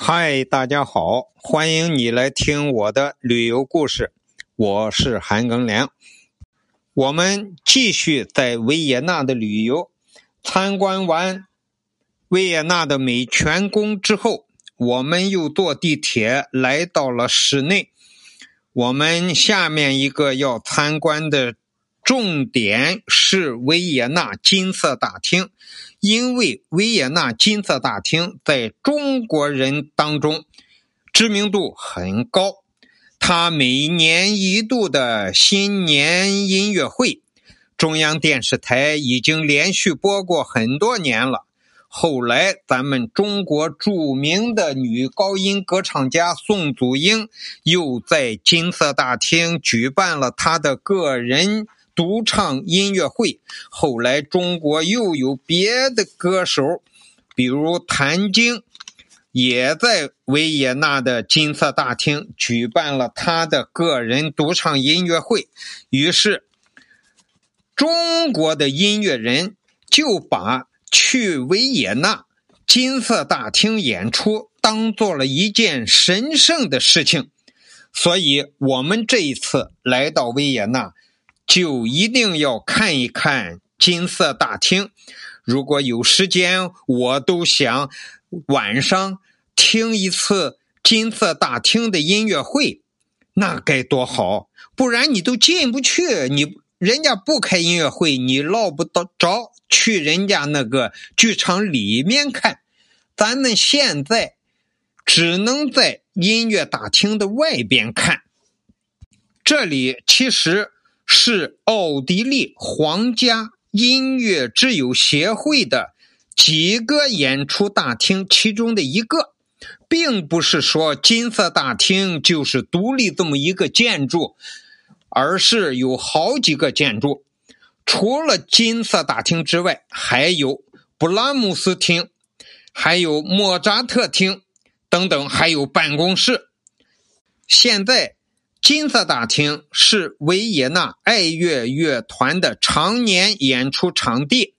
嗨，大家好，欢迎你来听我的旅游故事。我是韩庚良。我们继续在维也纳的旅游。参观完维也纳的美泉宫之后，我们又坐地铁来到了室内。我们下面一个要参观的重点是维也纳金色大厅。因为维也纳金色大厅在中国人当中知名度很高，它每年一度的新年音乐会，中央电视台已经连续播过很多年了。后来，咱们中国著名的女高音歌唱家宋祖英又在金色大厅举办了她的个人。独唱音乐会，后来中国又有别的歌手，比如谭晶，也在维也纳的金色大厅举办了他的个人独唱音乐会。于是，中国的音乐人就把去维也纳金色大厅演出当做了一件神圣的事情。所以，我们这一次来到维也纳。就一定要看一看金色大厅。如果有时间，我都想晚上听一次金色大厅的音乐会，那该多好！不然你都进不去，你人家不开音乐会，你捞不到着去人家那个剧场里面看。咱们现在只能在音乐大厅的外边看。这里其实。是奥地利皇家音乐之友协会的几个演出大厅其中的一个，并不是说金色大厅就是独立这么一个建筑，而是有好几个建筑。除了金色大厅之外，还有布拉姆斯厅，还有莫扎特厅等等，还有办公室。现在。金色大厅是维也纳爱乐乐团的常年演出场地。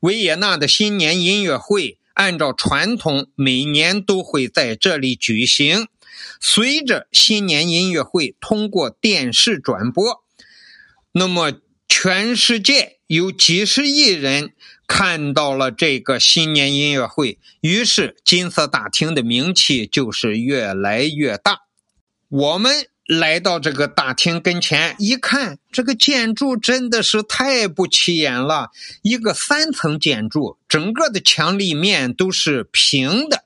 维也纳的新年音乐会按照传统，每年都会在这里举行。随着新年音乐会通过电视转播，那么全世界有几十亿人看到了这个新年音乐会，于是金色大厅的名气就是越来越大。我们。来到这个大厅跟前一看，这个建筑真的是太不起眼了。一个三层建筑，整个的墙立面都是平的，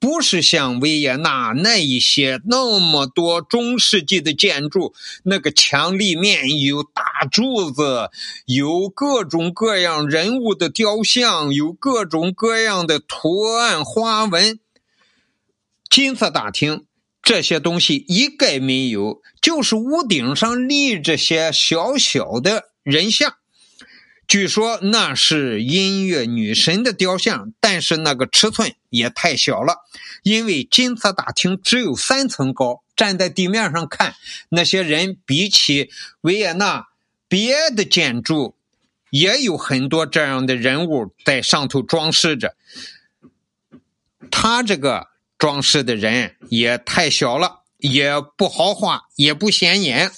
不是像维也纳那一些那么多中世纪的建筑，那个墙立面有大柱子，有各种各样人物的雕像，有各种各样的图案花纹。金色大厅。这些东西一概没有，就是屋顶上立着些小小的人像，据说那是音乐女神的雕像，但是那个尺寸也太小了，因为金色大厅只有三层高，站在地面上看，那些人比起维也纳别的建筑，也有很多这样的人物在上头装饰着，他这个。装饰的人也太小了，也不豪华，也不显眼。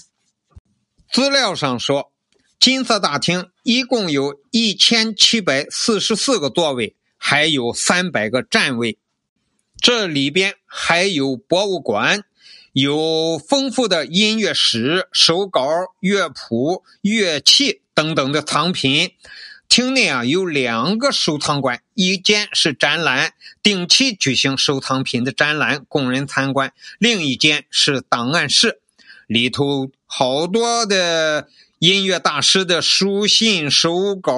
资料上说，金色大厅一共有一千七百四十四个座位，还有三百个站位。这里边还有博物馆，有丰富的音乐史、手稿、乐谱、乐器等等的藏品。厅内啊有两个收藏馆，一间是展览，定期举行收藏品的展览供人参观；另一间是档案室，里头好多的音乐大师的书信、手稿，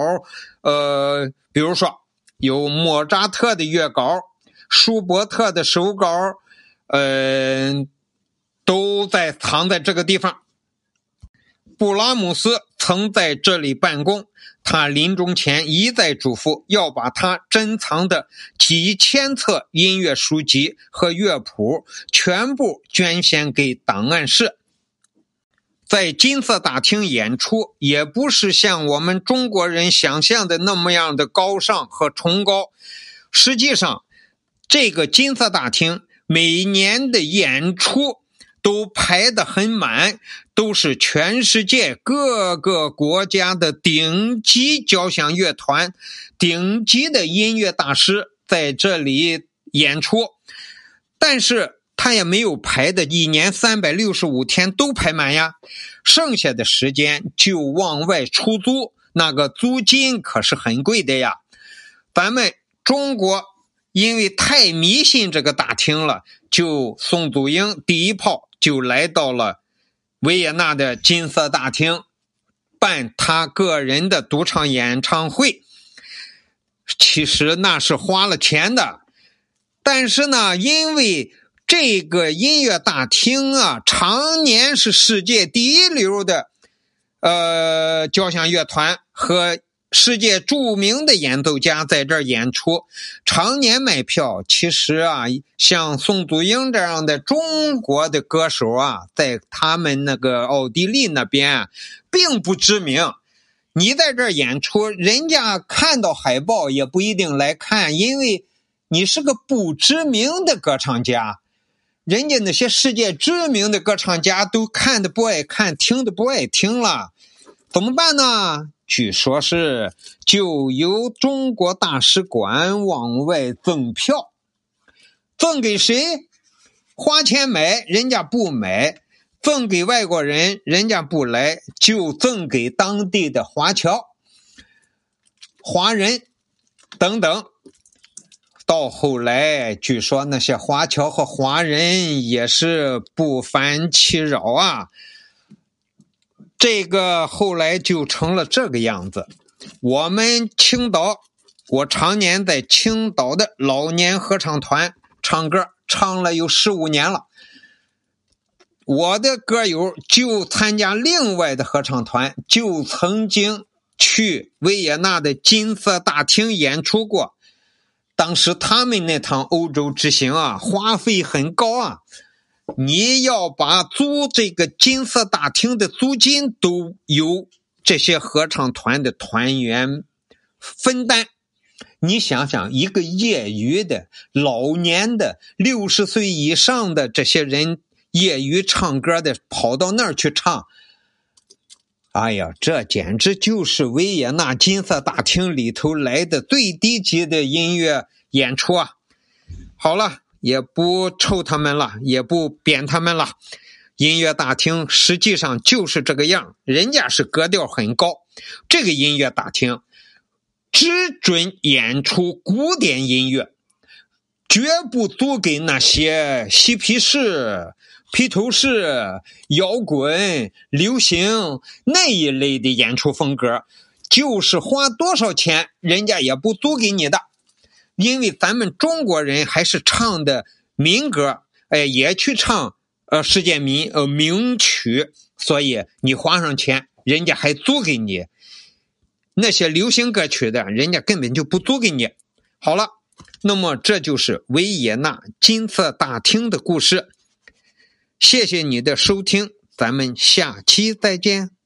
呃，比如说有莫扎特的乐稿、舒伯特的手稿，呃，都在藏在这个地方。布拉姆斯曾在这里办公，他临终前一再嘱咐要把他珍藏的几千册音乐书籍和乐谱全部捐献给档案室。在金色大厅演出，也不是像我们中国人想象的那么样的高尚和崇高。实际上，这个金色大厅每年的演出都排得很满，都是全世界各个国家的顶级交响乐团、顶级的音乐大师在这里演出。但是他也没有排的一年三百六十五天都排满呀，剩下的时间就往外出租，那个租金可是很贵的呀。咱们中国。因为太迷信这个大厅了，就宋祖英第一炮就来到了维也纳的金色大厅办他个人的独唱演唱会。其实那是花了钱的，但是呢，因为这个音乐大厅啊，常年是世界第一流的呃交响乐团和。世界著名的演奏家在这儿演出，常年卖票。其实啊，像宋祖英这样的中国的歌手啊，在他们那个奥地利那边并不知名。你在这儿演出，人家看到海报也不一定来看，因为你是个不知名的歌唱家。人家那些世界知名的歌唱家都看的不爱看，听的不爱听了，怎么办呢？据说是就由中国大使馆往外赠票，赠给谁？花钱买，人家不买；赠给外国人，人家不来，就赠给当地的华侨、华人等等。到后来，据说那些华侨和华人也是不烦其扰啊。这个后来就成了这个样子。我们青岛，我常年在青岛的老年合唱团唱歌，唱了有十五年了。我的歌友就参加另外的合唱团，就曾经去维也纳的金色大厅演出过。当时他们那趟欧洲之行啊，花费很高啊。你要把租这个金色大厅的租金都由这些合唱团的团员分担。你想想，一个业余的、老年的、六十岁以上的这些人，业余唱歌的跑到那儿去唱，哎呀，这简直就是维也纳金色大厅里头来的最低级的音乐演出啊！好了。也不抽他们了，也不贬他们了。音乐大厅实际上就是这个样，人家是格调很高。这个音乐大厅只准演出古典音乐，绝不租给那些嬉皮士、披头士、摇滚、流行那一类的演出风格。就是花多少钱，人家也不租给你的。因为咱们中国人还是唱的民歌，哎，也去唱呃世界民呃名曲，所以你花上钱，人家还租给你。那些流行歌曲的，人家根本就不租给你。好了，那么这就是维也纳金色大厅的故事。谢谢你的收听，咱们下期再见。